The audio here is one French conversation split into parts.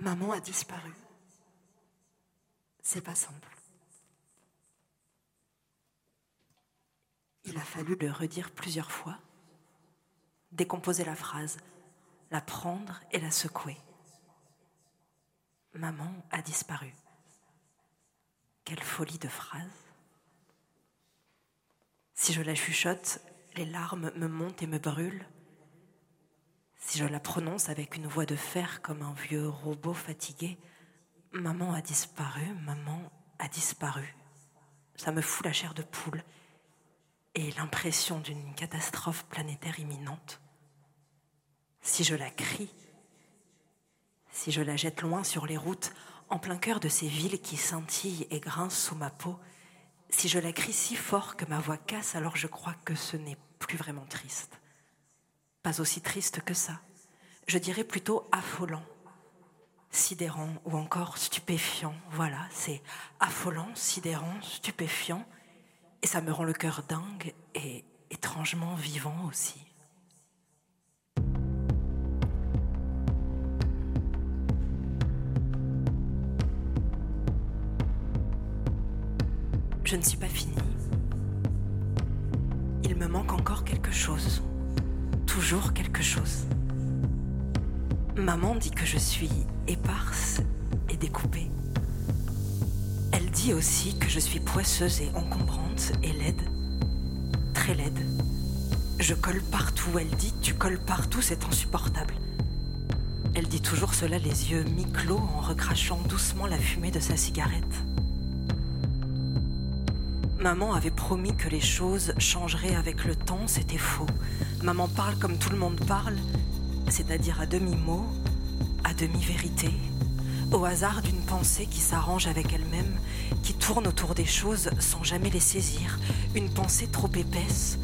Maman a disparu. C'est pas simple. Il a fallu le redire plusieurs fois, décomposer la phrase, la prendre et la secouer. Maman a disparu. Quelle folie de phrase. Si je la chuchote, les larmes me montent et me brûlent. Si je la prononce avec une voix de fer comme un vieux robot fatigué, maman a disparu, maman a disparu. Ça me fout la chair de poule et l'impression d'une catastrophe planétaire imminente. Si je la crie, si je la jette loin sur les routes, en plein cœur de ces villes qui scintillent et grincent sous ma peau, si je la crie si fort que ma voix casse, alors je crois que ce n'est plus vraiment triste pas aussi triste que ça. Je dirais plutôt affolant, sidérant ou encore stupéfiant. Voilà, c'est affolant, sidérant, stupéfiant. Et ça me rend le cœur dingue et étrangement vivant aussi. Je ne suis pas finie. Il me manque encore quelque chose toujours quelque chose. Maman dit que je suis éparse et découpée. Elle dit aussi que je suis poisseuse et encombrante et laide, très laide. Je colle partout, elle dit tu colles partout, c'est insupportable. Elle dit toujours cela les yeux mi-clos en recrachant doucement la fumée de sa cigarette. Maman avait promis que les choses changeraient avec le temps, c'était faux. Maman parle comme tout le monde parle, c'est-à-dire à demi-mot, à demi-vérité, au hasard d'une pensée qui s'arrange avec elle-même, qui tourne autour des choses sans jamais les saisir, une pensée trop épaisse,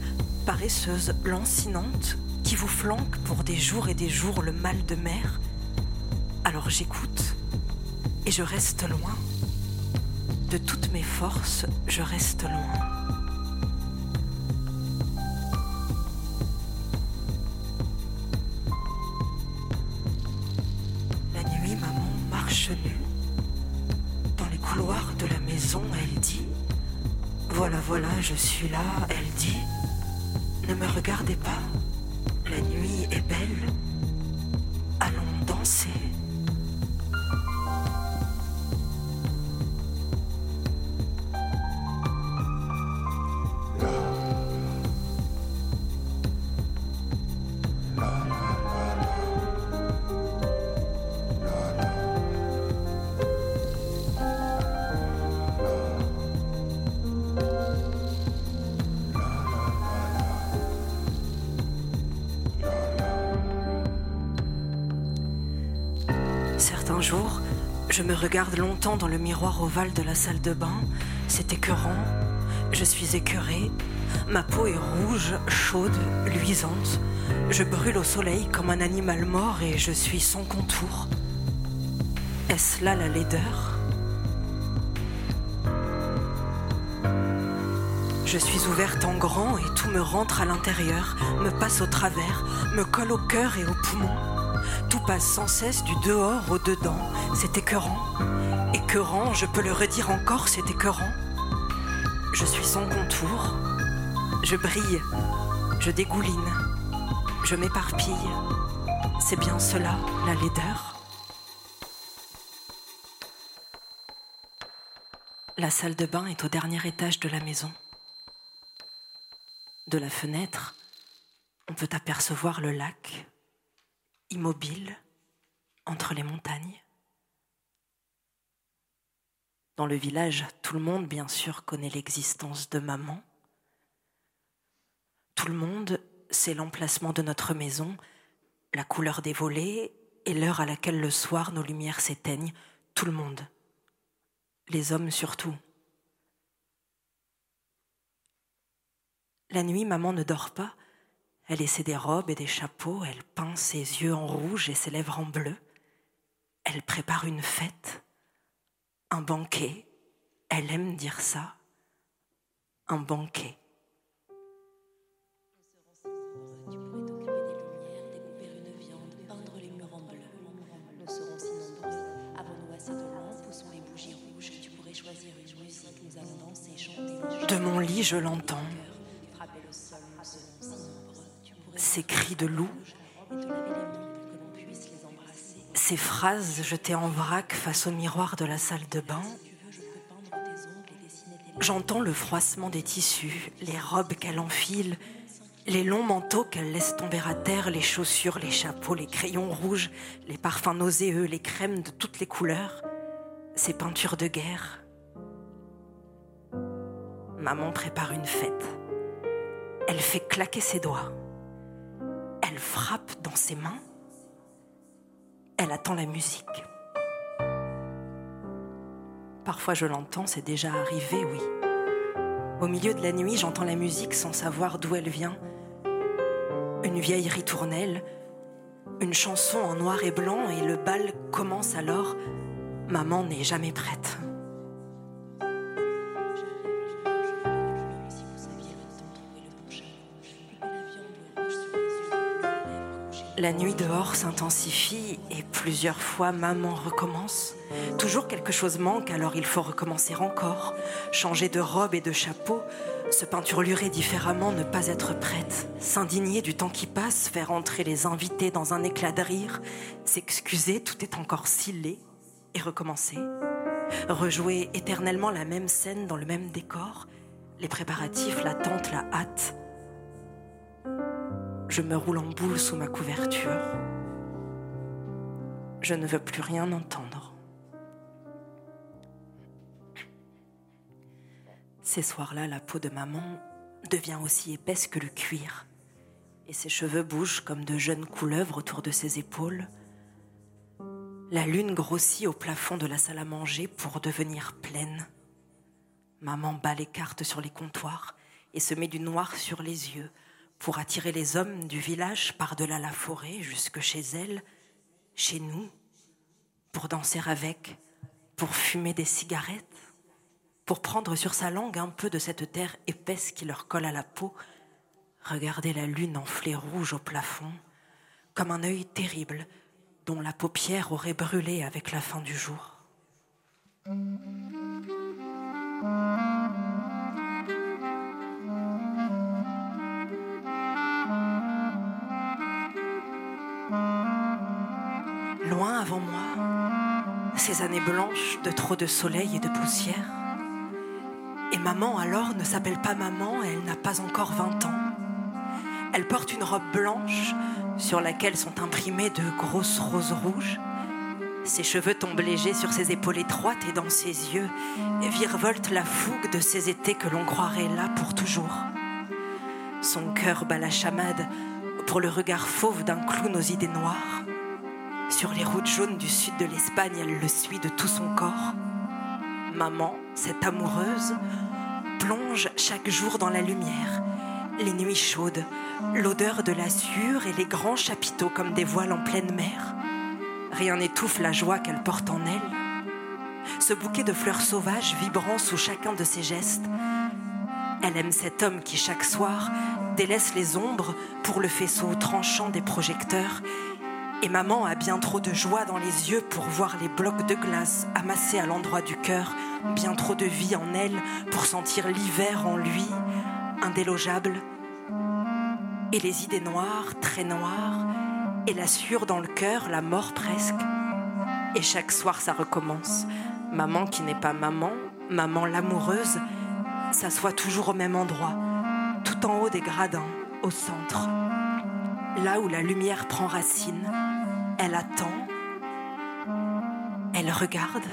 paresseuse, lancinante, qui vous flanque pour des jours et des jours le mal de mer. Alors j'écoute et je reste loin de toutes mes forces, je reste loin. Je suis là. Elle dit Ne me regardez pas. Regarde longtemps dans le miroir ovale de la salle de bain. C'est écœurant. Je suis écœurée. Ma peau est rouge, chaude, luisante. Je brûle au soleil comme un animal mort et je suis sans contour. Est-ce là la laideur? Je suis ouverte en grand et tout me rentre à l'intérieur, me passe au travers, me colle au cœur et au poumon. Tout passe sans cesse du dehors au dedans. C'est écœurant. Écœurant, je peux le redire encore, c'est écœurant. Je suis sans contour. Je brille. Je dégouline. Je m'éparpille. C'est bien cela, la laideur. La salle de bain est au dernier étage de la maison. De la fenêtre, on peut apercevoir le lac, immobile entre les montagnes. Dans le village, tout le monde, bien sûr, connaît l'existence de maman. Tout le monde sait l'emplacement de notre maison, la couleur des volets et l'heure à laquelle le soir nos lumières s'éteignent. Tout le monde. Les hommes surtout. La nuit, maman ne dort pas. Elle essaie des robes et des chapeaux, elle peint ses yeux en rouge et ses lèvres en bleu. Elle prépare une fête, un banquet. Elle aime dire ça, un banquet. De mon lit, je l'entends. Ces cris de loup, ces phrases jetées en vrac face au miroir de la salle de bain. J'entends le froissement des tissus, les robes qu'elle enfile, les longs manteaux qu'elle laisse tomber à terre, les chaussures, les chapeaux, les crayons rouges, les parfums nauséeux, les crèmes de toutes les couleurs, ces peintures de guerre. Maman prépare une fête. Elle fait claquer ses doigts. Elle frappe dans ses mains. Elle attend la musique. Parfois je l'entends, c'est déjà arrivé, oui. Au milieu de la nuit, j'entends la musique sans savoir d'où elle vient. Une vieille ritournelle, une chanson en noir et blanc, et le bal commence alors. Maman n'est jamais prête. La nuit dehors s'intensifie et plusieurs fois maman recommence. Toujours quelque chose manque, alors il faut recommencer encore, changer de robe et de chapeau, se peinturlurer différemment, ne pas être prête, s'indigner du temps qui passe, faire entrer les invités dans un éclat de rire, s'excuser, tout est encore si et recommencer. Rejouer éternellement la même scène dans le même décor, les préparatifs, l'attente, la hâte je me roule en boule sous ma couverture. Je ne veux plus rien entendre. Ces soirs-là, la peau de maman devient aussi épaisse que le cuir, et ses cheveux bougent comme de jeunes couleuvres autour de ses épaules. La lune grossit au plafond de la salle à manger pour devenir pleine. Maman bat les cartes sur les comptoirs et se met du noir sur les yeux pour attirer les hommes du village par-delà la forêt jusque chez elle, chez nous, pour danser avec, pour fumer des cigarettes, pour prendre sur sa langue un peu de cette terre épaisse qui leur colle à la peau, regarder la lune enflée rouge au plafond, comme un œil terrible dont la paupière aurait brûlé avec la fin du jour. Loin avant moi, ces années blanches de trop de soleil et de poussière. Et maman alors ne s'appelle pas maman, elle n'a pas encore 20 ans. Elle porte une robe blanche sur laquelle sont imprimées de grosses roses rouges. Ses cheveux tombent légers sur ses épaules étroites et dans ses yeux virevolte la fougue de ces étés que l'on croirait là pour toujours. Son cœur bat la chamade pour le regard fauve d'un clown aux idées noires. Sur les routes jaunes du sud de l'Espagne, elle le suit de tout son corps. Maman, cette amoureuse, plonge chaque jour dans la lumière, les nuits chaudes, l'odeur de l'azur et les grands chapiteaux comme des voiles en pleine mer. Rien n'étouffe la joie qu'elle porte en elle. Ce bouquet de fleurs sauvages vibrant sous chacun de ses gestes. Elle aime cet homme qui chaque soir délaisse les ombres pour le faisceau tranchant des projecteurs et maman a bien trop de joie dans les yeux pour voir les blocs de glace amassés à l'endroit du cœur, bien trop de vie en elle pour sentir l'hiver en lui, indélogeable. Et les idées noires, très noires, et la sueur dans le cœur, la mort presque. Et chaque soir ça recommence. Maman qui n'est pas maman, maman l'amoureuse, s'assoit toujours au même endroit, tout en haut des gradins, au centre, là où la lumière prend racine elle attend, elle regarde.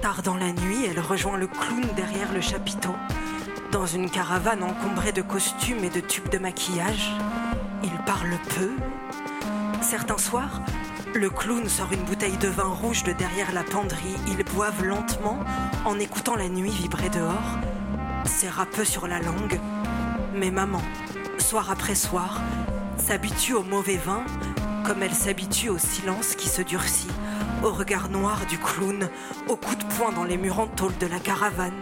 Tard dans la nuit, elle rejoint le clown derrière le chapiteau, dans une caravane encombrée de costumes et de tubes de maquillage. Il parle peu. Certains soirs, le clown sort une bouteille de vin rouge de derrière la penderie. Ils boivent lentement en écoutant la nuit vibrer dehors. C'est râpeux sur la langue. Mais maman, soir après soir, s'habitue au mauvais vin comme elle s'habitue au silence qui se durcit, au regard noir du clown, au coup de poing dans les murs en tôle de la caravane.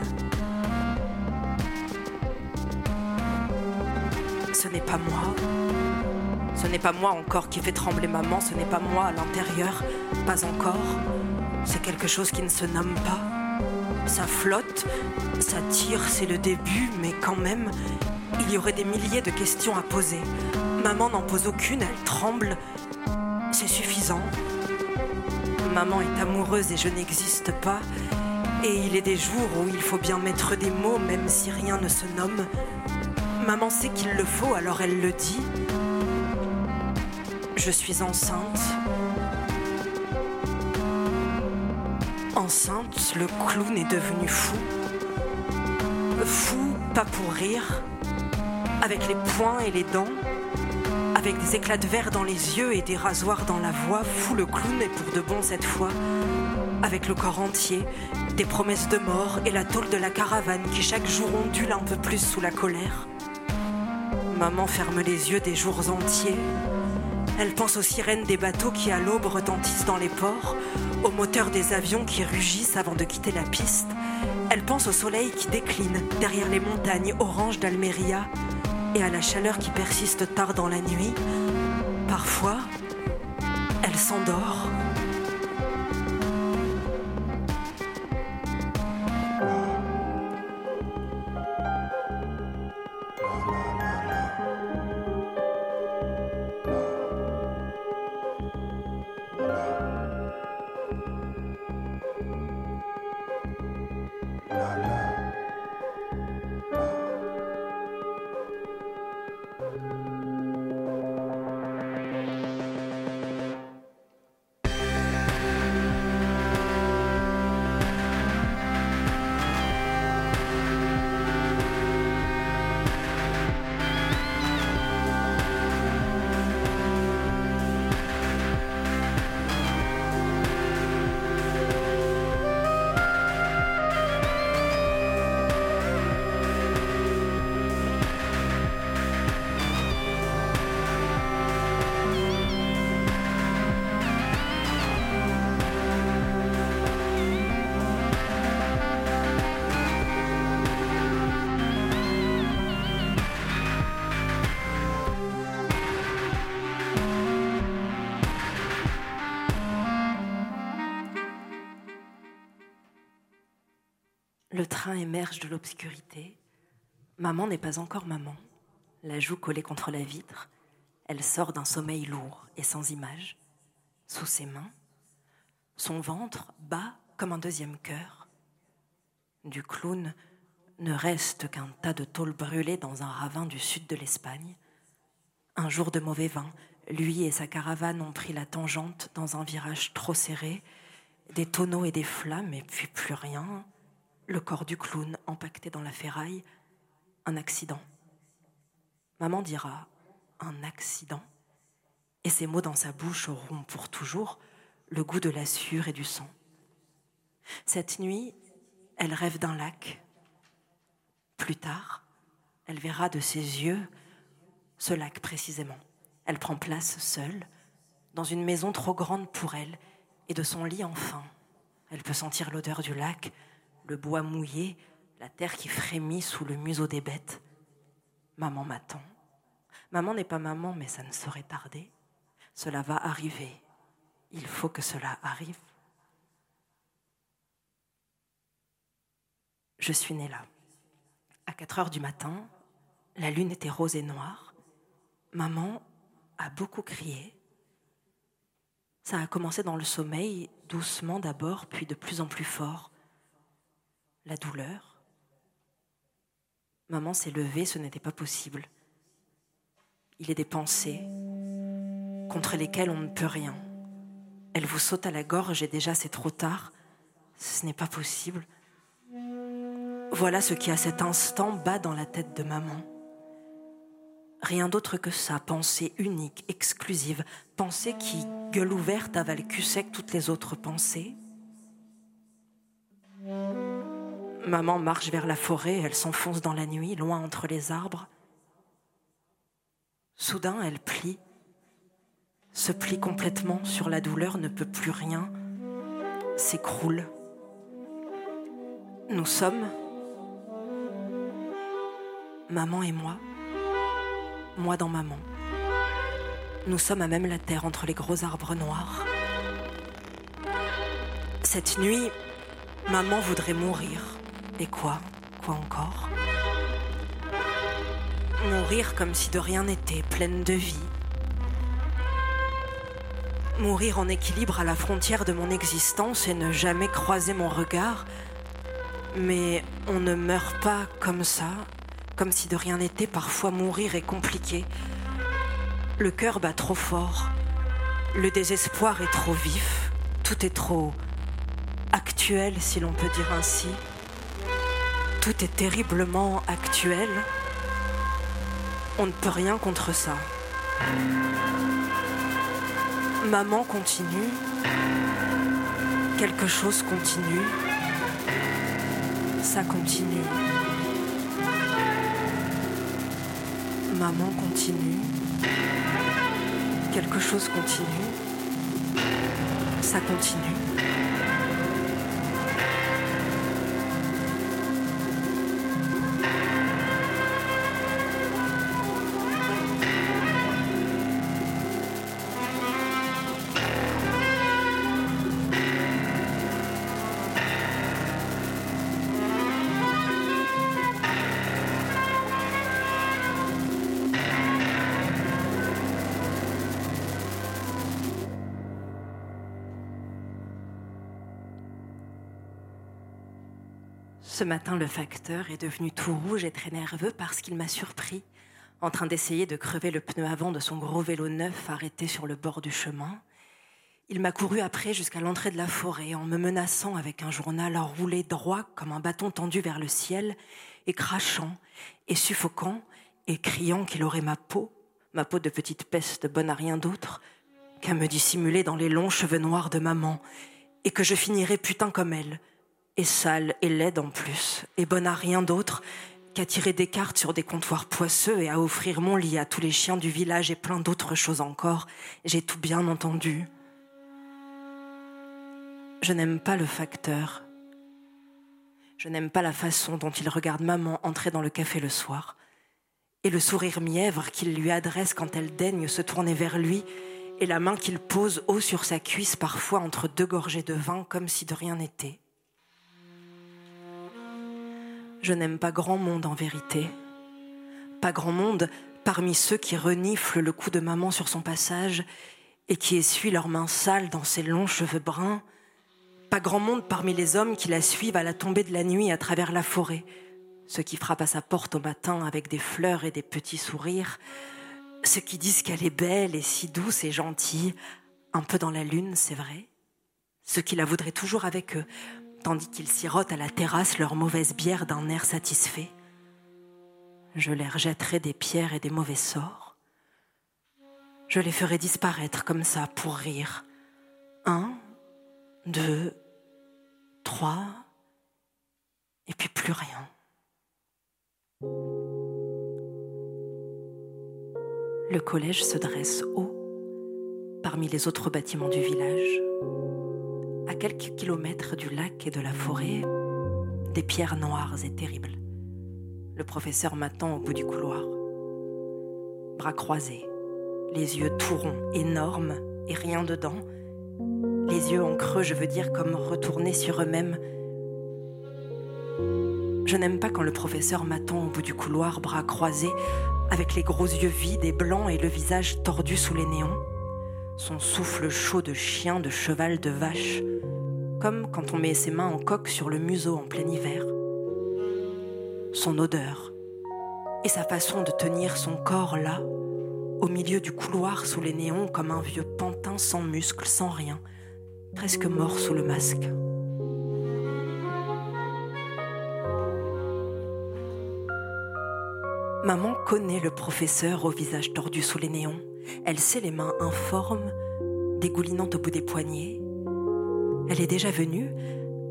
Ce n'est pas moi. Ce n'est pas moi encore qui fait trembler maman, ce n'est pas moi à l'intérieur, pas encore. C'est quelque chose qui ne se nomme pas. Ça flotte, ça tire, c'est le début, mais quand même, il y aurait des milliers de questions à poser. Maman n'en pose aucune, elle tremble. C'est suffisant. Maman est amoureuse et je n'existe pas. Et il est des jours où il faut bien mettre des mots même si rien ne se nomme. Maman sait qu'il le faut, alors elle le dit. Je suis enceinte. Enceinte, le clown est devenu fou. Fou, pas pour rire, avec les poings et les dents, avec des éclats de verre dans les yeux et des rasoirs dans la voix. Fou, le clown est pour de bon cette fois, avec le corps entier, des promesses de mort et la tôle de la caravane qui chaque jour ondule un peu plus sous la colère. Maman ferme les yeux des jours entiers. Elle pense aux sirènes des bateaux qui à l'aube retentissent dans les ports, aux moteurs des avions qui rugissent avant de quitter la piste. Elle pense au soleil qui décline derrière les montagnes oranges d'Almeria et à la chaleur qui persiste tard dans la nuit. Parfois, elle s'endort émerge de l'obscurité. Maman n'est pas encore maman. La joue collée contre la vitre, elle sort d'un sommeil lourd et sans image. Sous ses mains, son ventre bat comme un deuxième cœur. Du clown ne reste qu'un tas de tôles brûlées dans un ravin du sud de l'Espagne. Un jour de mauvais vin, lui et sa caravane ont pris la tangente dans un virage trop serré, des tonneaux et des flammes, et puis plus rien, le corps du clown empaqueté dans la ferraille, un accident. Maman dira un accident, et ces mots dans sa bouche auront pour toujours le goût de la sueur et du sang. Cette nuit, elle rêve d'un lac. Plus tard, elle verra de ses yeux ce lac précisément. Elle prend place seule, dans une maison trop grande pour elle, et de son lit enfin. Elle peut sentir l'odeur du lac, le bois mouillé, la terre qui frémit sous le museau des bêtes. Maman m'attend. Maman n'est pas maman, mais ça ne saurait tarder. Cela va arriver. Il faut que cela arrive. Je suis née là. À 4 heures du matin, la lune était rose et noire. Maman a beaucoup crié. Ça a commencé dans le sommeil, doucement d'abord, puis de plus en plus fort la douleur. Maman s'est levée, ce n'était pas possible. Il est des pensées contre lesquelles on ne peut rien. Elle vous saute à la gorge et déjà c'est trop tard. Ce n'est pas possible. Voilà ce qui à cet instant bat dans la tête de maman. Rien d'autre que ça, pensée unique, exclusive, pensée qui, gueule ouverte, avale cul sec toutes les autres pensées. Maman marche vers la forêt, elle s'enfonce dans la nuit, loin entre les arbres. Soudain, elle plie, se plie complètement sur la douleur, ne peut plus rien, s'écroule. Nous sommes, maman et moi, moi dans maman. Nous sommes à même la terre entre les gros arbres noirs. Cette nuit, maman voudrait mourir. Et quoi? Quoi encore? Mourir comme si de rien n'était, pleine de vie. Mourir en équilibre à la frontière de mon existence et ne jamais croiser mon regard. Mais on ne meurt pas comme ça, comme si de rien n'était. Parfois mourir est compliqué. Le cœur bat trop fort. Le désespoir est trop vif. Tout est trop actuel, si l'on peut dire ainsi. Tout est terriblement actuel. On ne peut rien contre ça. Maman continue. Quelque chose continue. Ça continue. Maman continue. Quelque chose continue. Ça continue. Ce matin, le facteur est devenu tout rouge et très nerveux parce qu'il m'a surpris en train d'essayer de crever le pneu avant de son gros vélo neuf arrêté sur le bord du chemin. Il m'a couru après jusqu'à l'entrée de la forêt en me menaçant avec un journal roulé droit comme un bâton tendu vers le ciel et crachant et suffocant et criant qu'il aurait ma peau, ma peau de petite peste bonne à rien d'autre qu'à me dissimuler dans les longs cheveux noirs de maman et que je finirais putain comme elle, et sale et laide en plus, et bonne à rien d'autre qu'à tirer des cartes sur des comptoirs poisseux et à offrir mon lit à tous les chiens du village et plein d'autres choses encore. J'ai tout bien entendu. Je n'aime pas le facteur. Je n'aime pas la façon dont il regarde maman entrer dans le café le soir, et le sourire mièvre qu'il lui adresse quand elle daigne se tourner vers lui, et la main qu'il pose haut sur sa cuisse parfois entre deux gorgées de vin comme si de rien n'était. Je n'aime pas grand monde en vérité. Pas grand monde parmi ceux qui reniflent le cou de maman sur son passage et qui essuient leurs mains sales dans ses longs cheveux bruns. Pas grand monde parmi les hommes qui la suivent à la tombée de la nuit à travers la forêt, ceux qui frappent à sa porte au matin avec des fleurs et des petits sourires, ceux qui disent qu'elle est belle et si douce et gentille, un peu dans la lune, c'est vrai, ceux qui la voudraient toujours avec eux, tandis qu'ils sirotent à la terrasse leur mauvaise bière d'un air satisfait. Je leur jetterai des pierres et des mauvais sorts. Je les ferai disparaître comme ça pour rire. Un, deux, trois, et puis plus rien. Le collège se dresse haut parmi les autres bâtiments du village quelques kilomètres du lac et de la forêt, des pierres noires et terribles. Le professeur m'attend au bout du couloir. Bras croisés, les yeux tout ronds, énormes et rien dedans. Les yeux en creux, je veux dire, comme retournés sur eux-mêmes. Je n'aime pas quand le professeur m'attend au bout du couloir, bras croisés, avec les gros yeux vides et blancs et le visage tordu sous les néons son souffle chaud de chien, de cheval, de vache, comme quand on met ses mains en coque sur le museau en plein hiver. Son odeur et sa façon de tenir son corps là, au milieu du couloir sous les néons comme un vieux pantin sans muscles, sans rien, presque mort sous le masque. Maman connaît le professeur au visage tordu sous les néons. Elle sait les mains informes, dégoulinantes au bout des poignets. Elle est déjà venue,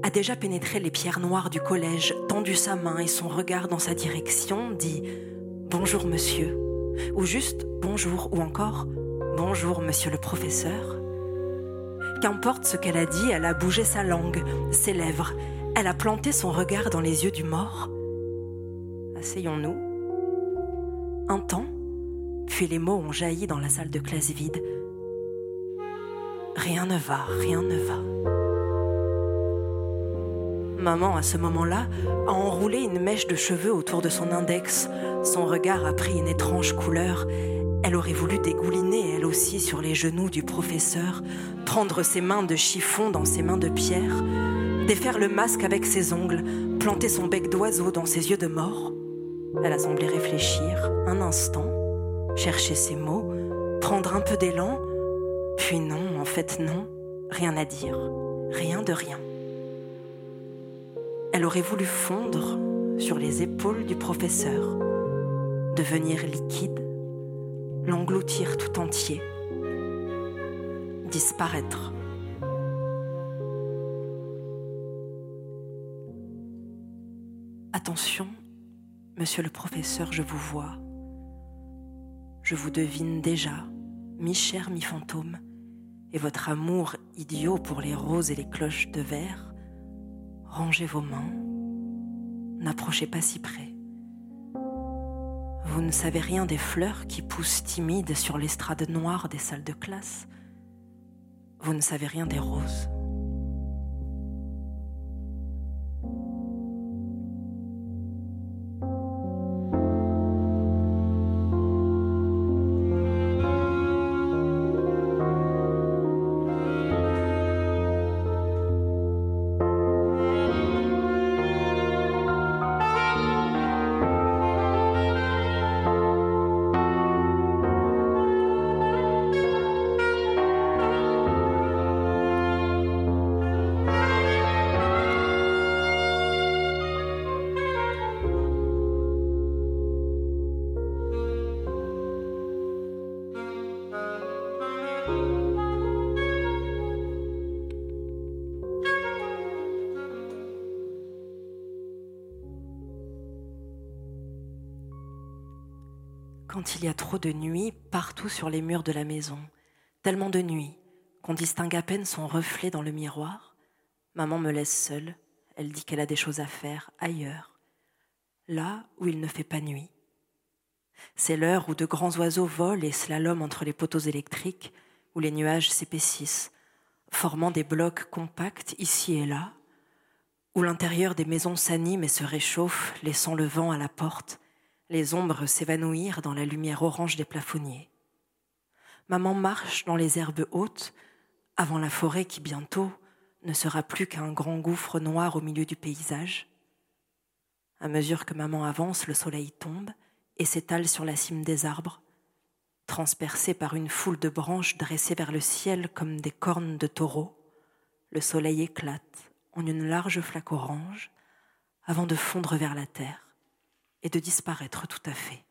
a déjà pénétré les pierres noires du collège, tendu sa main et son regard dans sa direction, dit Bonjour monsieur, ou juste Bonjour, ou encore Bonjour monsieur le professeur. Qu'importe ce qu'elle a dit, elle a bougé sa langue, ses lèvres, elle a planté son regard dans les yeux du mort. Asseyons-nous. Un temps, puis les mots ont jailli dans la salle de classe vide. Rien ne va, rien ne va. Maman, à ce moment-là, a enroulé une mèche de cheveux autour de son index. Son regard a pris une étrange couleur. Elle aurait voulu dégouliner, elle aussi, sur les genoux du professeur, prendre ses mains de chiffon dans ses mains de pierre, défaire le masque avec ses ongles, planter son bec d'oiseau dans ses yeux de mort. Elle a semblé réfléchir un instant, chercher ses mots, prendre un peu d'élan, puis non, en fait non, rien à dire, rien de rien. Elle aurait voulu fondre sur les épaules du professeur, devenir liquide, l'engloutir tout entier, disparaître. Attention, monsieur le professeur, je vous vois. Je vous devine déjà, mi-chair, mi-fantôme, votre amour idiot pour les roses et les cloches de verre Rangez vos mains, n'approchez pas si près. Vous ne savez rien des fleurs qui poussent timides sur l'estrade noire des salles de classe. Vous ne savez rien des roses. Il y a trop de nuit partout sur les murs de la maison, tellement de nuit qu'on distingue à peine son reflet dans le miroir, maman me laisse seule, elle dit qu'elle a des choses à faire ailleurs, là où il ne fait pas nuit. C'est l'heure où de grands oiseaux volent et slaloment entre les poteaux électriques, où les nuages s'épaississent, formant des blocs compacts ici et là, où l'intérieur des maisons s'anime et se réchauffe, laissant le vent à la porte, les ombres s'évanouirent dans la lumière orange des plafonniers. Maman marche dans les herbes hautes, avant la forêt qui bientôt ne sera plus qu'un grand gouffre noir au milieu du paysage. À mesure que maman avance, le soleil tombe et s'étale sur la cime des arbres, transpercé par une foule de branches dressées vers le ciel comme des cornes de taureau. Le soleil éclate en une large flaque orange avant de fondre vers la terre et de disparaître tout à fait.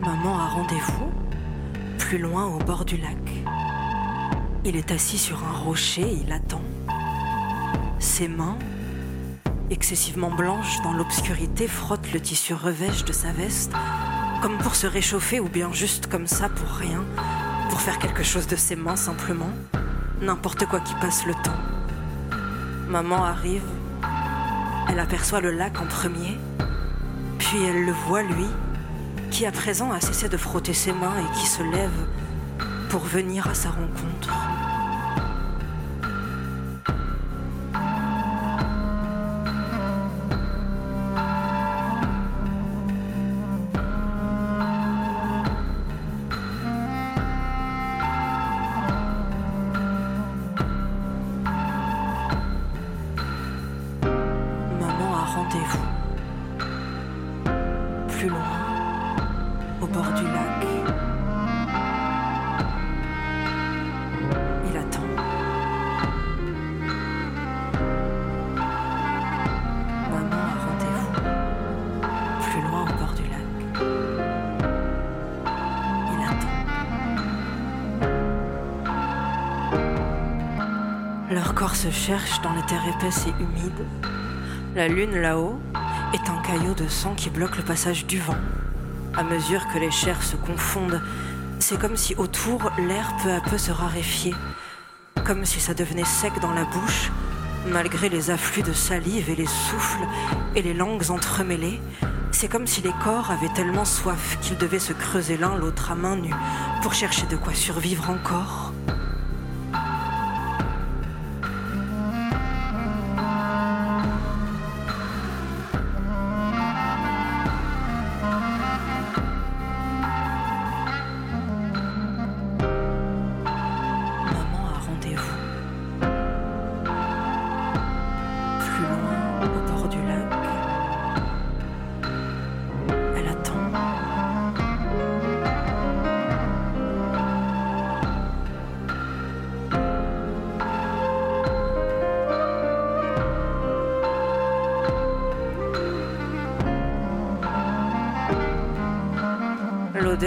Maman a rendez-vous plus loin au bord du lac. Il est assis sur un rocher, il attend. Ses mains, excessivement blanches dans l'obscurité, frottent le tissu revêche de sa veste, comme pour se réchauffer ou bien juste comme ça pour rien, pour faire quelque chose de ses mains simplement, n'importe quoi qui passe le temps. Maman arrive, elle aperçoit le lac en premier, puis elle le voit lui, qui à présent a cessé de frotter ses mains et qui se lève pour venir à sa rencontre. Dans les terres épaisses et humides. La lune là-haut est un caillot de sang qui bloque le passage du vent. À mesure que les chairs se confondent, c'est comme si autour l'air peu à peu se raréfiait, comme si ça devenait sec dans la bouche, malgré les afflux de salive et les souffles et les langues entremêlées, C'est comme si les corps avaient tellement soif qu'ils devaient se creuser l'un l'autre à main nue pour chercher de quoi survivre encore.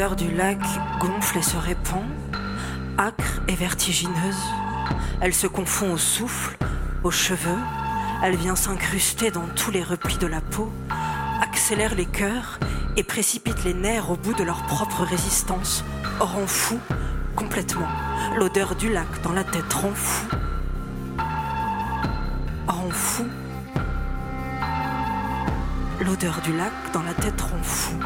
L'odeur du lac gonfle et se répand, âcre et vertigineuse. Elle se confond au souffle, aux cheveux. Elle vient s'incruster dans tous les replis de la peau, accélère les cœurs et précipite les nerfs au bout de leur propre résistance, rend fou complètement. L'odeur du lac dans la tête rend fou. Rend fou. L'odeur du lac dans la tête rend fou.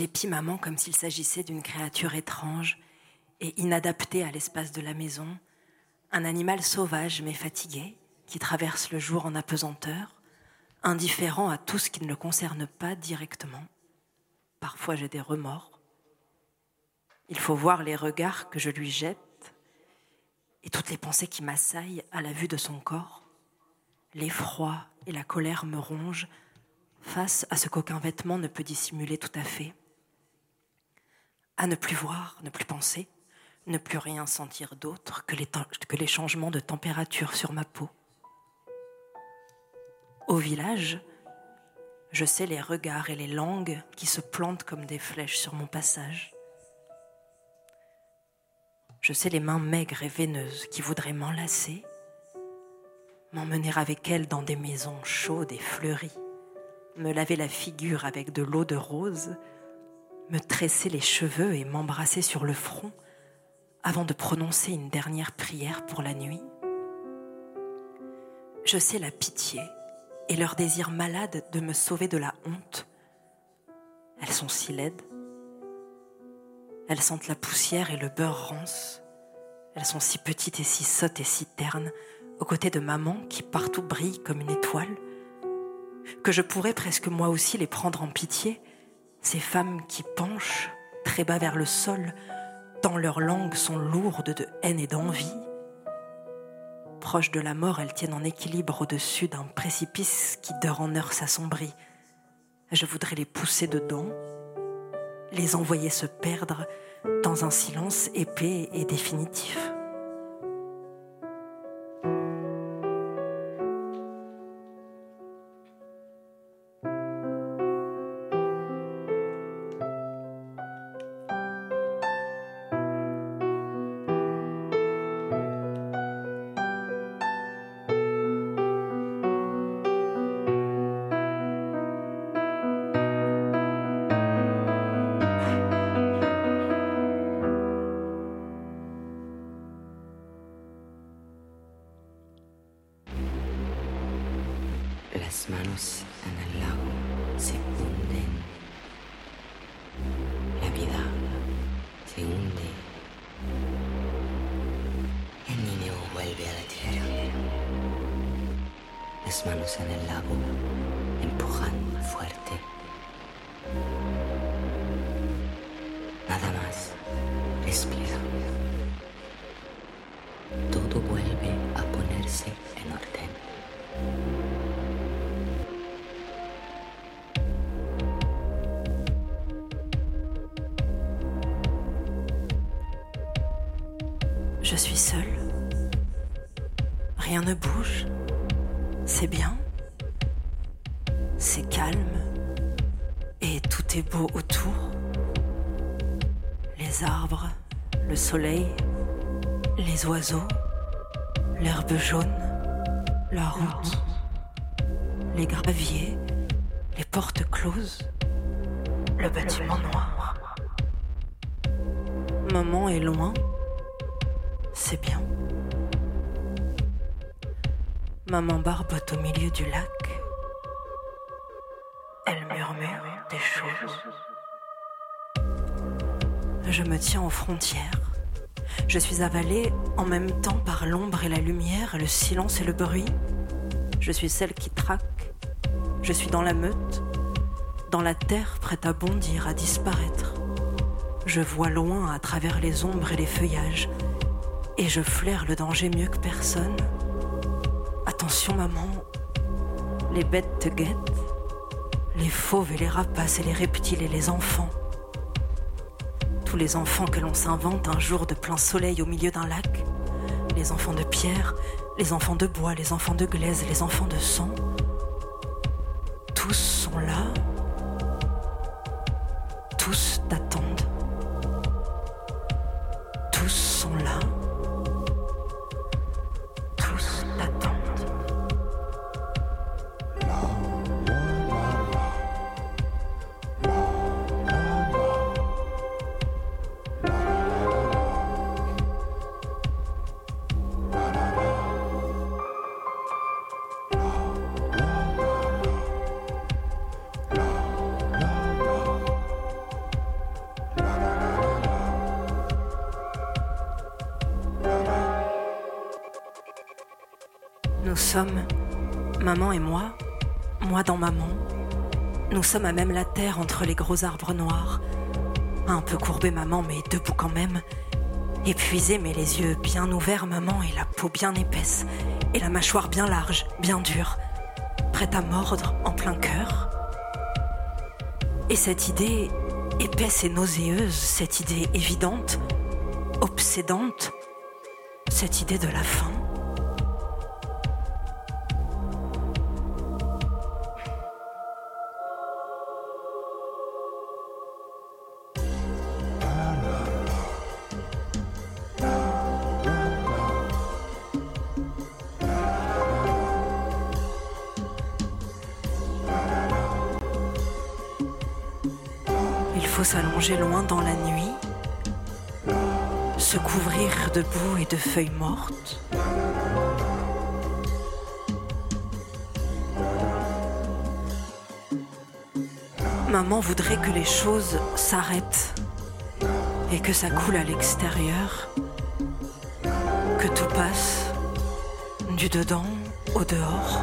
J'épie maman comme s'il s'agissait d'une créature étrange et inadaptée à l'espace de la maison, un animal sauvage mais fatigué, qui traverse le jour en apesanteur, indifférent à tout ce qui ne le concerne pas directement. Parfois j'ai des remords. Il faut voir les regards que je lui jette et toutes les pensées qui m'assaillent à la vue de son corps. L'effroi et la colère me rongent face à ce qu'aucun vêtement ne peut dissimuler tout à fait à ne plus voir, ne plus penser, ne plus rien sentir d'autre que les, que les changements de température sur ma peau. Au village, je sais les regards et les langues qui se plantent comme des flèches sur mon passage. Je sais les mains maigres et veineuses qui voudraient m'enlacer, m'emmener avec elles dans des maisons chaudes et fleuries, me laver la figure avec de l'eau de rose me tresser les cheveux et m'embrasser sur le front avant de prononcer une dernière prière pour la nuit. Je sais la pitié et leur désir malade de me sauver de la honte. Elles sont si laides. Elles sentent la poussière et le beurre rance. Elles sont si petites et si sottes et si ternes, aux côtés de maman qui partout brille comme une étoile, que je pourrais presque moi aussi les prendre en pitié ces femmes qui penchent très bas vers le sol, tant leurs langues sont lourdes de haine et d'envie. Proches de la mort, elles tiennent en équilibre au-dessus d'un précipice qui d'heure en heure s'assombrit. Je voudrais les pousser dedans, les envoyer se perdre dans un silence épais et définitif. Las manos en el lago empujan fuerte. Nada más. Respira. Todo vuelve a ponerse en orden. Je suis seule. Rien ne bouge. C'est bien. C'est calme. Et tout est beau autour. Les arbres, le soleil, les oiseaux, l'herbe jaune, la route, les graviers, les portes closes, le bâtiment noir. Maman est loin. C'est bien. Maman barbote au milieu du lac. Elle murmure des choses. Je me tiens aux frontières. Je suis avalée en même temps par l'ombre et la lumière, le silence et le bruit. Je suis celle qui traque. Je suis dans la meute, dans la terre prête à bondir, à disparaître. Je vois loin à travers les ombres et les feuillages, et je flaire le danger mieux que personne. Maman, les bêtes te guettent, les fauves et les rapaces et les reptiles et les enfants. Tous les enfants que l'on s'invente un jour de plein soleil au milieu d'un lac, les enfants de pierre, les enfants de bois, les enfants de glaise, les enfants de sang, tous sommes, maman et moi, moi dans maman, nous sommes à même la terre entre les gros arbres noirs. Un peu courbée maman, mais debout quand même. Épuisée, mais les yeux bien ouverts, maman, et la peau bien épaisse, et la mâchoire bien large, bien dure, prête à mordre en plein cœur. Et cette idée, épaisse et nauséeuse, cette idée évidente, obsédante, cette idée de la fin. De feuilles mortes. Maman voudrait que les choses s'arrêtent et que ça coule à l'extérieur, que tout passe du dedans au dehors.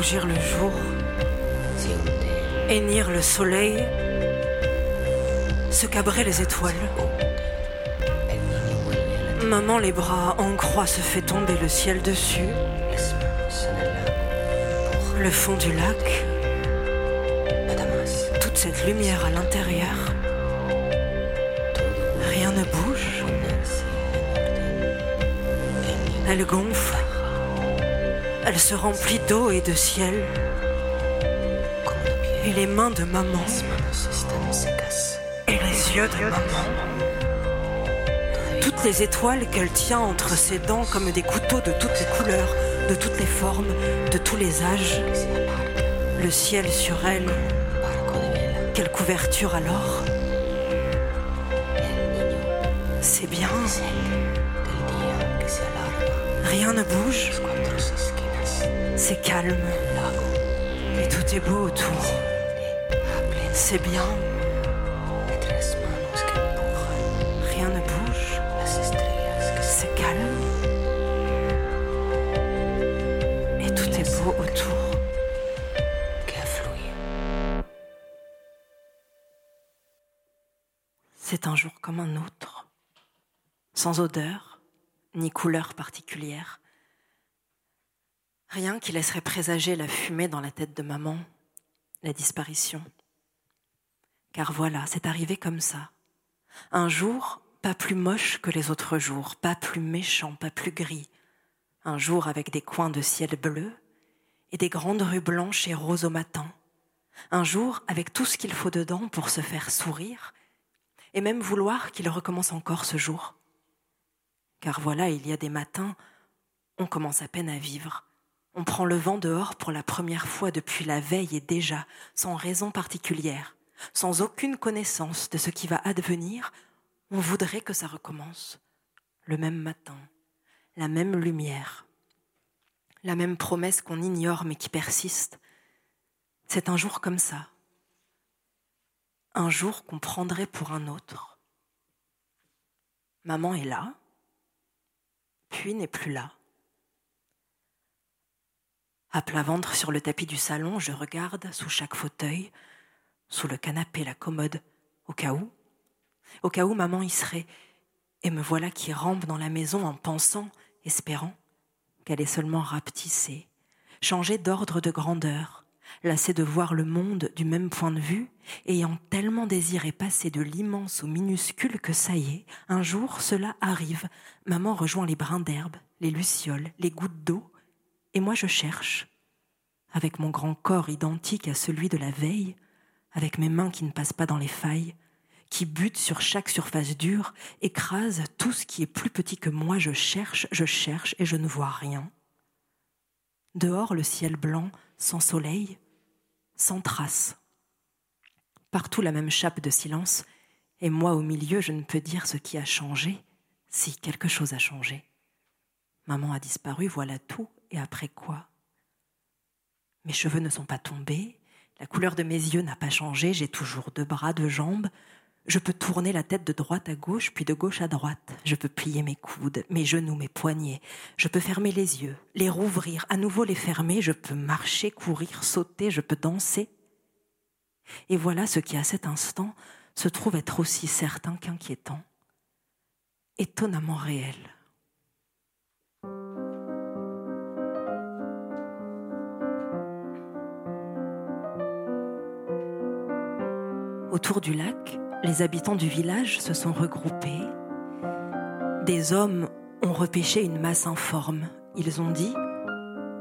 Rougir le jour, hennir le soleil, se cabrer les étoiles. Maman, les bras en croix, se fait tomber le ciel dessus. Le fond du lac, toute cette lumière à l'intérieur. Rien ne bouge. Elle gonfle. Elle se remplit d'eau et de ciel. Et les mains de maman. Et les yeux de maman. Toutes les étoiles qu'elle tient entre ses dents comme des couteaux de toutes les couleurs, de toutes les formes, de tous les âges. Le ciel sur elle. Quelle couverture alors? C'est bien. Rien ne bouge. C'est calme. Et tout est beau autour. C'est bien. Rien ne bouge. C'est calme. Et tout est beau autour. C'est un jour comme un autre, sans odeur ni couleur particulière. Rien qui laisserait présager la fumée dans la tête de maman, la disparition. Car voilà, c'est arrivé comme ça. Un jour, pas plus moche que les autres jours, pas plus méchant, pas plus gris. Un jour avec des coins de ciel bleu et des grandes rues blanches et roses au matin. Un jour avec tout ce qu'il faut dedans pour se faire sourire et même vouloir qu'il recommence encore ce jour. Car voilà, il y a des matins, on commence à peine à vivre. On prend le vent dehors pour la première fois depuis la veille et déjà, sans raison particulière, sans aucune connaissance de ce qui va advenir, on voudrait que ça recommence. Le même matin, la même lumière, la même promesse qu'on ignore mais qui persiste. C'est un jour comme ça, un jour qu'on prendrait pour un autre. Maman est là, puis n'est plus là. À plat ventre sur le tapis du salon, je regarde sous chaque fauteuil, sous le canapé, la commode, au cas où, au cas où maman y serait, et me voilà qui rampe dans la maison en pensant, espérant, qu'elle est seulement rapetissée, changée d'ordre de grandeur, lassée de voir le monde du même point de vue, ayant tellement désiré passer de l'immense au minuscule que ça y est, un jour cela arrive, maman rejoint les brins d'herbe, les lucioles, les gouttes d'eau, et moi je cherche, avec mon grand corps identique à celui de la veille, avec mes mains qui ne passent pas dans les failles, qui butent sur chaque surface dure, écrasent tout ce qui est plus petit que moi, je cherche, je cherche, et je ne vois rien. Dehors, le ciel blanc, sans soleil, sans trace. Partout la même chape de silence, et moi au milieu, je ne peux dire ce qui a changé, si quelque chose a changé. Maman a disparu, voilà tout, et après quoi? Mes cheveux ne sont pas tombés, la couleur de mes yeux n'a pas changé, j'ai toujours deux bras, deux jambes, je peux tourner la tête de droite à gauche, puis de gauche à droite. Je peux plier mes coudes, mes genoux, mes poignets. Je peux fermer les yeux, les rouvrir, à nouveau les fermer. Je peux marcher, courir, sauter, je peux danser. Et voilà ce qui, à cet instant, se trouve être aussi certain qu'inquiétant, étonnamment réel. Autour du lac, les habitants du village se sont regroupés. Des hommes ont repêché une masse informe. Ils ont dit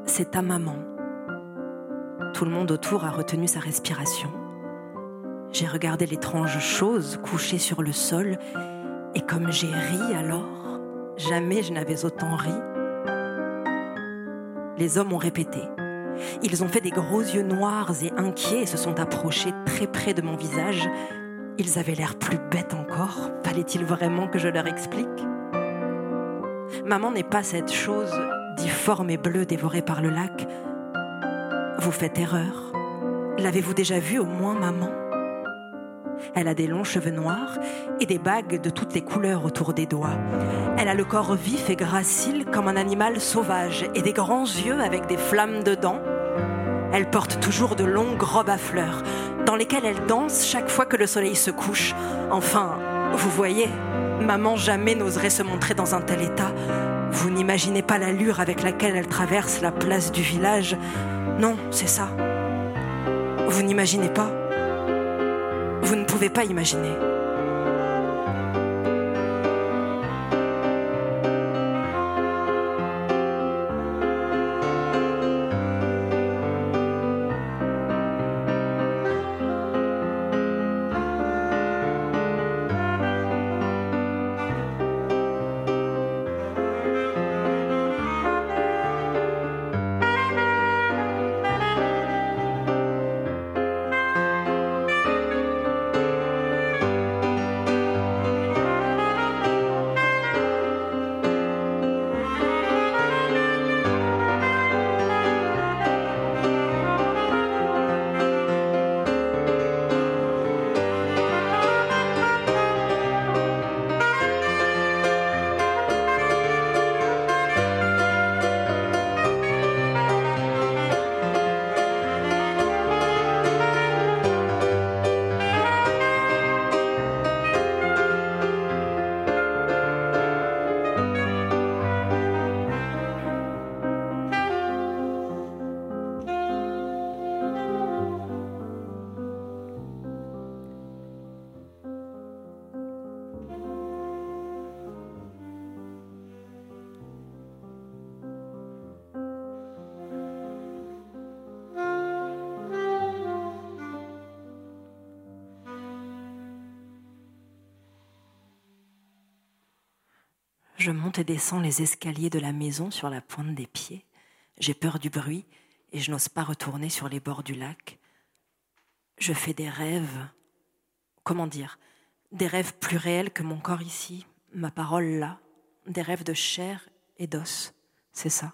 C'est ta maman. Tout le monde autour a retenu sa respiration. J'ai regardé l'étrange chose couchée sur le sol et comme j'ai ri alors, jamais je n'avais autant ri. Les hommes ont répété. Ils ont fait des gros yeux noirs et inquiets et se sont approchés très près de mon visage. Ils avaient l'air plus bêtes encore. Fallait-il vraiment que je leur explique? Maman n'est pas cette chose difforme et bleue dévorée par le lac. Vous faites erreur. L'avez-vous déjà vue au moins, maman? Elle a des longs cheveux noirs et des bagues de toutes les couleurs autour des doigts. Elle a le corps vif et gracile comme un animal sauvage et des grands yeux avec des flammes dedans. Elle porte toujours de longues robes à fleurs dans lesquelles elle danse chaque fois que le soleil se couche. Enfin, vous voyez, maman jamais n'oserait se montrer dans un tel état. Vous n'imaginez pas l'allure avec laquelle elle traverse la place du village. Non, c'est ça. Vous n'imaginez pas Vous ne pouvez pas imaginer. Je monte et descends les escaliers de la maison sur la pointe des pieds. J'ai peur du bruit et je n'ose pas retourner sur les bords du lac. Je fais des rêves, comment dire, des rêves plus réels que mon corps ici, ma parole là, des rêves de chair et d'os, c'est ça.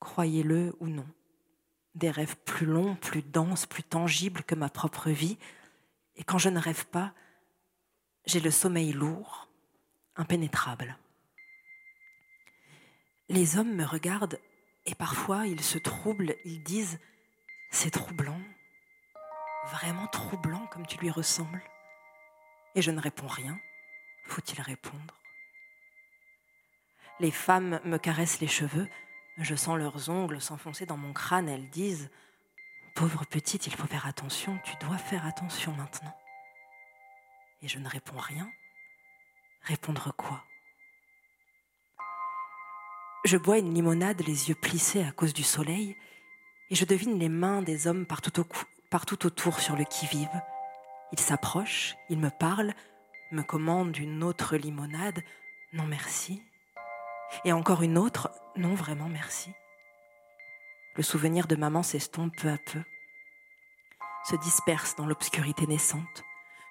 Croyez-le ou non, des rêves plus longs, plus denses, plus tangibles que ma propre vie. Et quand je ne rêve pas, j'ai le sommeil lourd, impénétrable. Les hommes me regardent et parfois ils se troublent, ils disent C'est troublant, vraiment troublant comme tu lui ressembles. Et je ne réponds rien, faut-il répondre. Les femmes me caressent les cheveux, je sens leurs ongles s'enfoncer dans mon crâne, elles disent Pauvre petite, il faut faire attention, tu dois faire attention maintenant. Et je ne réponds rien, Répondre quoi? Je bois une limonade les yeux plissés à cause du soleil et je devine les mains des hommes partout, autour sur le qui-vive. Ils s'approchent, ils me parlent, me commandent une autre limonade. Non merci. Et encore une autre. Non vraiment merci. Le souvenir de maman s'estompe peu à peu, se disperse dans l'obscurité naissante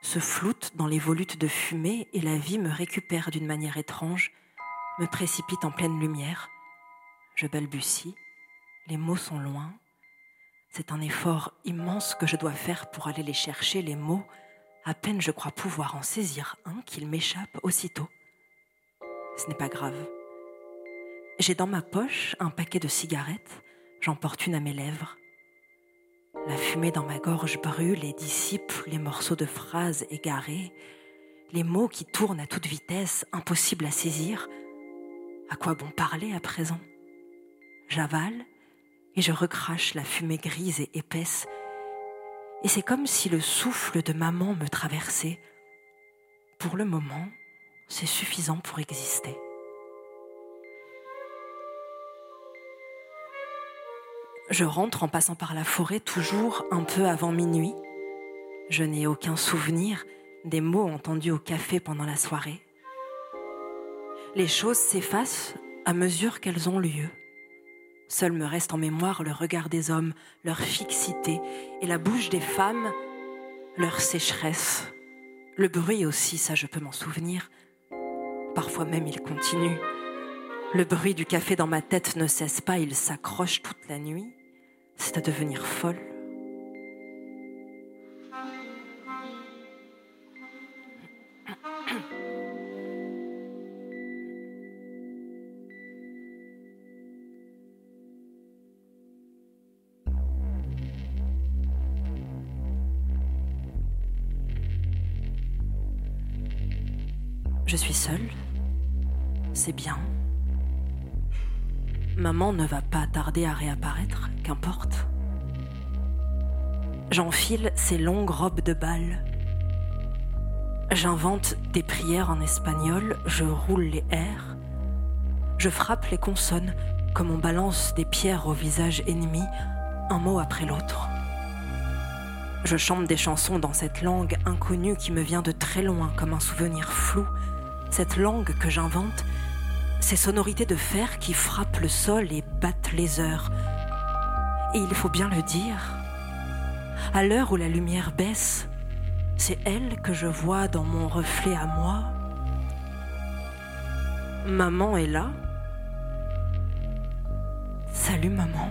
se floute dans les volutes de fumée et la vie me récupère d'une manière étrange, me précipite en pleine lumière. Je balbutie, les mots sont loin. C'est un effort immense que je dois faire pour aller les chercher, les mots. À peine je crois pouvoir en saisir un qu'il m'échappe aussitôt. Ce n'est pas grave. J'ai dans ma poche un paquet de cigarettes, j'en porte une à mes lèvres. La fumée dans ma gorge brûle et dissipe les morceaux de phrases égarés, les mots qui tournent à toute vitesse, impossibles à saisir. À quoi bon parler à présent? J'avale et je recrache la fumée grise et épaisse. Et c'est comme si le souffle de maman me traversait. Pour le moment, c'est suffisant pour exister. Je rentre en passant par la forêt toujours un peu avant minuit. Je n'ai aucun souvenir des mots entendus au café pendant la soirée. Les choses s'effacent à mesure qu'elles ont lieu. Seul me reste en mémoire le regard des hommes, leur fixité, et la bouche des femmes, leur sécheresse. Le bruit aussi, ça je peux m'en souvenir. Parfois même il continue. Le bruit du café dans ma tête ne cesse pas, il s'accroche toute la nuit c'est à devenir folle. Je suis seule, c'est bien. Maman ne va pas tarder à réapparaître, qu'importe. J'enfile ces longues robes de bal. J'invente des prières en espagnol, je roule les airs. Je frappe les consonnes comme on balance des pierres au visage ennemi, un mot après l'autre. Je chante des chansons dans cette langue inconnue qui me vient de très loin comme un souvenir flou, cette langue que j'invente, ces sonorités de fer qui frappent le sol et battent les heures. Et il faut bien le dire, à l'heure où la lumière baisse, c'est elle que je vois dans mon reflet à moi. Maman est là. Salut maman.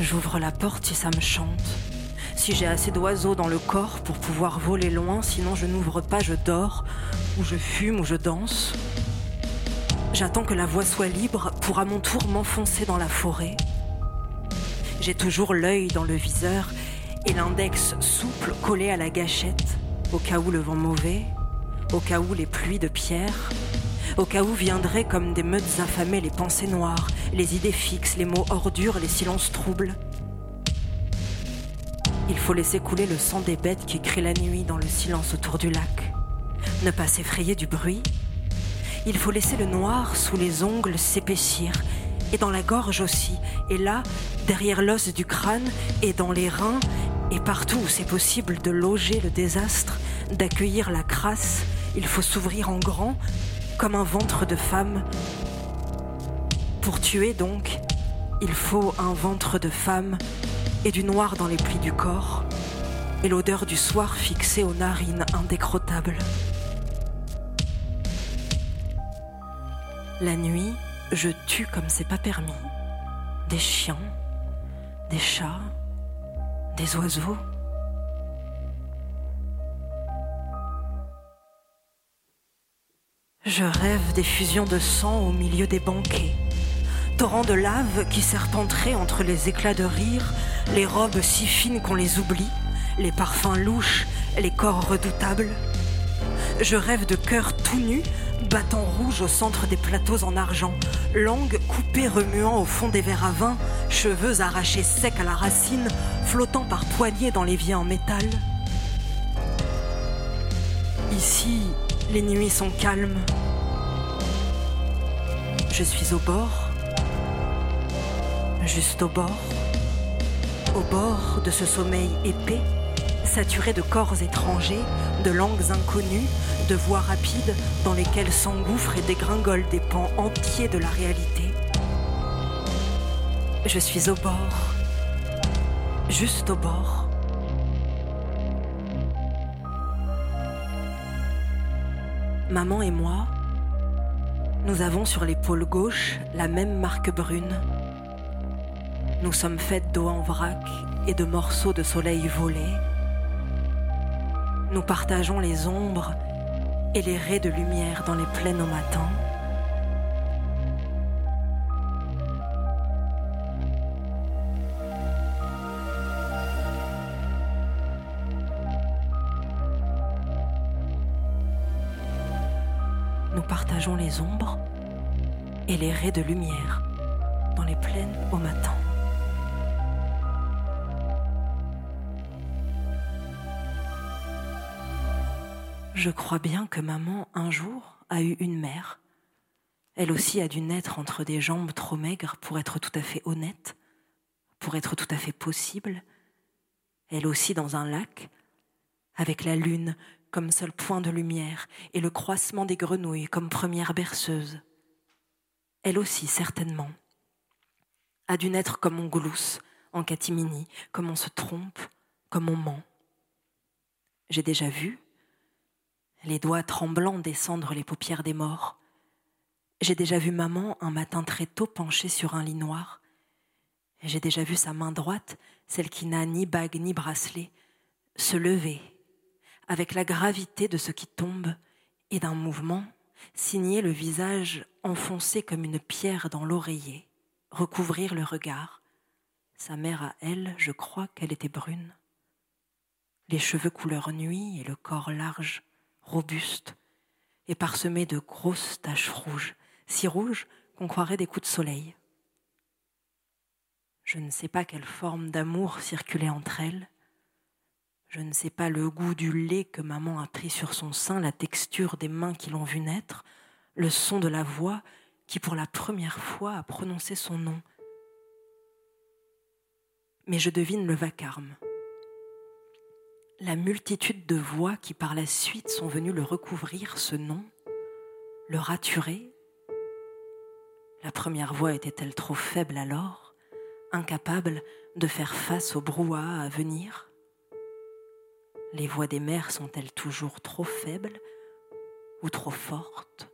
J'ouvre la porte si ça me chante. Si j'ai assez d'oiseaux dans le corps pour pouvoir voler loin, sinon je n'ouvre pas, je dors, ou je fume, ou je danse. J'attends que la voie soit libre pour à mon tour m'enfoncer dans la forêt. J'ai toujours l'œil dans le viseur et l'index souple collé à la gâchette, au cas où le vent mauvais, au cas où les pluies de pierre, au cas où viendraient comme des meutes affamées les pensées noires, les idées fixes, les mots ordures, les silences troubles. Il faut laisser couler le sang des bêtes qui crient la nuit dans le silence autour du lac. Ne pas s'effrayer du bruit. Il faut laisser le noir sous les ongles s'épaissir, et dans la gorge aussi, et là, derrière l'os du crâne, et dans les reins, et partout où c'est possible de loger le désastre, d'accueillir la crasse, il faut s'ouvrir en grand, comme un ventre de femme. Pour tuer donc, il faut un ventre de femme et du noir dans les plis du corps, et l'odeur du soir fixée aux narines indécrottables. La nuit, je tue comme c'est pas permis. Des chiens, des chats, des oiseaux. Je rêve des fusions de sang au milieu des banquets, torrents de lave qui serpenteraient entre les éclats de rire, les robes si fines qu'on les oublie, les parfums louches, les corps redoutables. Je rêve de cœurs tout nus, battant rouge au centre des plateaux en argent, langues coupées remuant au fond des verres à vin, cheveux arrachés secs à la racine, flottant par poignées dans l'évier en métal. Ici, les nuits sont calmes. Je suis au bord, juste au bord, au bord de ce sommeil épais, saturé de corps étrangers, de langues inconnues, de voix rapides dans lesquelles s'engouffrent et dégringolent des pans entiers de la réalité. Je suis au bord, juste au bord. Maman et moi, nous avons sur l'épaule gauche la même marque brune. Nous sommes faites d'eau en vrac et de morceaux de soleil volés. Nous partageons les ombres et les raies de lumière dans les plaines au matin. Nous partageons les ombres et les raies de lumière dans les plaines au matin. Je crois bien que maman, un jour, a eu une mère. Elle aussi a dû naître entre des jambes trop maigres pour être tout à fait honnête, pour être tout à fait possible. Elle aussi dans un lac, avec la lune comme seul point de lumière et le croissement des grenouilles comme première berceuse. Elle aussi, certainement, a dû naître comme on glousse en catimini, comme on se trompe, comme on ment. J'ai déjà vu, les doigts tremblants descendre les paupières des morts. J'ai déjà vu maman un matin très tôt penchée sur un lit noir. J'ai déjà vu sa main droite, celle qui n'a ni bague ni bracelet, se lever avec la gravité de ce qui tombe et d'un mouvement signer le visage enfoncé comme une pierre dans l'oreiller, recouvrir le regard. Sa mère à elle, je crois qu'elle était brune. les cheveux couleur nuit et le corps large, robuste, et parsemé de grosses taches rouges, si rouges qu'on croirait des coups de soleil. Je ne sais pas quelle forme d'amour circulait entre elles. Je ne sais pas le goût du lait que maman a pris sur son sein, la texture des mains qui l'ont vu naître, le son de la voix qui pour la première fois a prononcé son nom. Mais je devine le vacarme. La multitude de voix qui par la suite sont venues le recouvrir, ce nom, le raturer. La première voix était-elle trop faible alors incapable de faire face au brouhaha à venir? Les voix des mères sont-elles toujours trop faibles ou trop fortes?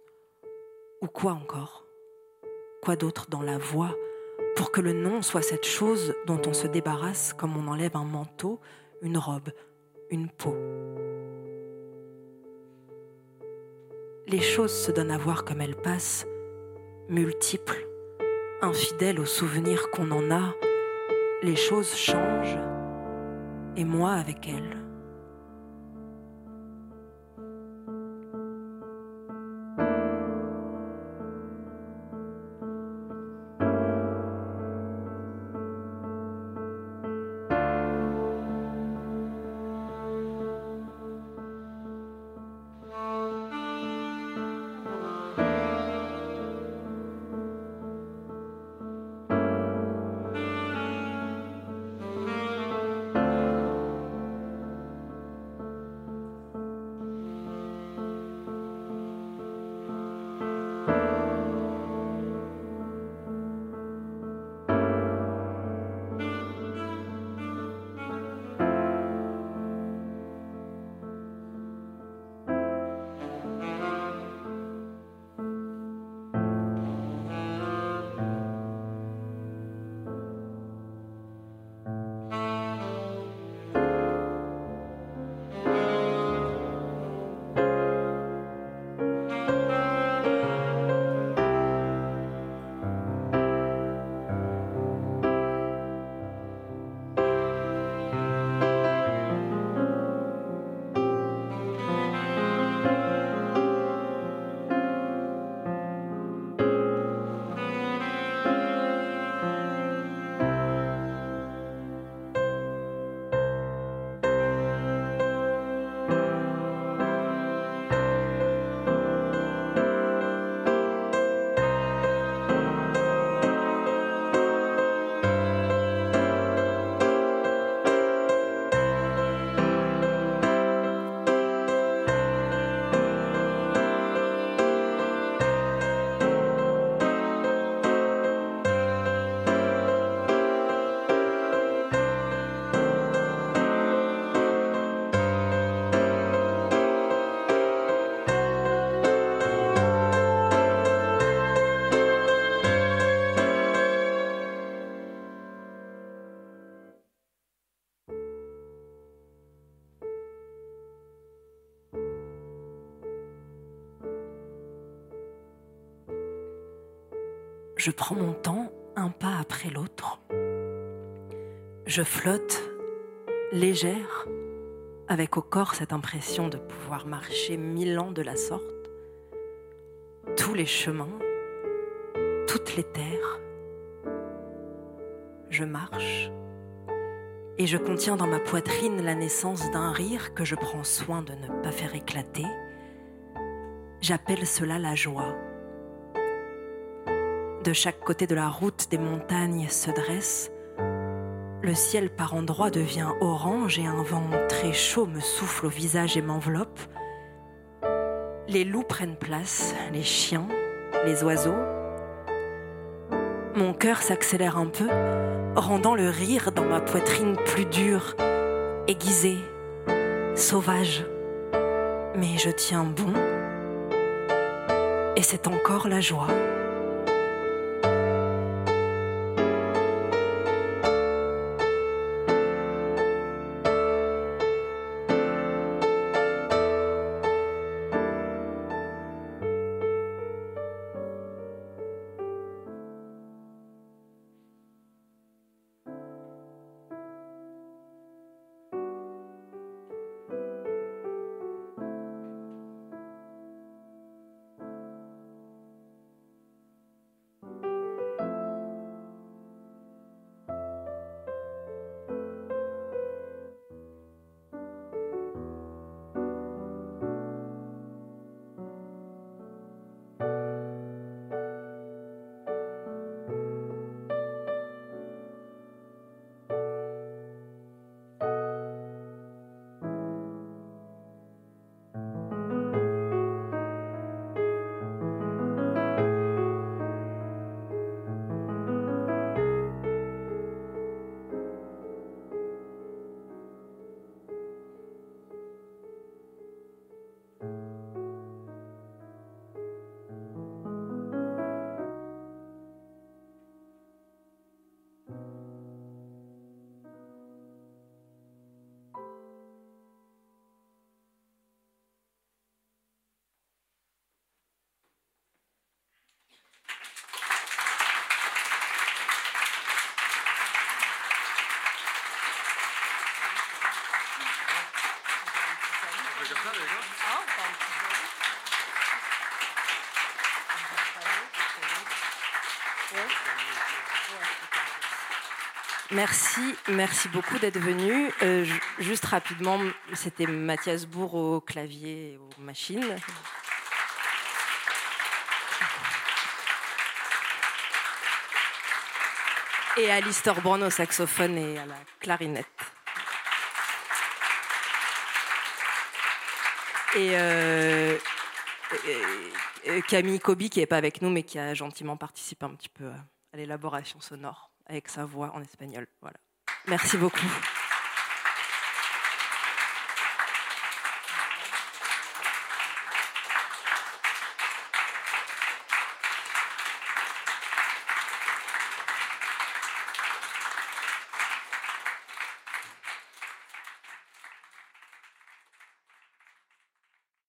Ou quoi encore? Quoi d'autre dans la voix pour que le nom soit cette chose dont on se débarrasse comme on enlève un manteau, une robe, une peau Les choses se donnent à voir comme elles passent, multiples, infidèle aux souvenirs qu'on en a, les choses changent, et moi avec elles. Je prends mon temps un pas après l'autre. Je flotte, légère, avec au corps cette impression de pouvoir marcher mille ans de la sorte. Tous les chemins, toutes les terres. Je marche et je contiens dans ma poitrine la naissance d'un rire que je prends soin de ne pas faire éclater. J'appelle cela la joie. De chaque côté de la route, des montagnes se dressent. Le ciel par endroits devient orange et un vent très chaud me souffle au visage et m'enveloppe. Les loups prennent place, les chiens, les oiseaux. Mon cœur s'accélère un peu, rendant le rire dans ma poitrine plus dur, aiguisé, sauvage. Mais je tiens bon, et c'est encore la joie. Merci, merci beaucoup d'être venu. Euh, juste rapidement, c'était Mathias Bourg au clavier et aux machines. Et Alistair Brown au saxophone et à la clarinette. Et, euh, Camille Kobi qui n'est pas avec nous mais qui a gentiment participé un petit peu à l'élaboration sonore avec sa voix en espagnol. Voilà. Merci beaucoup.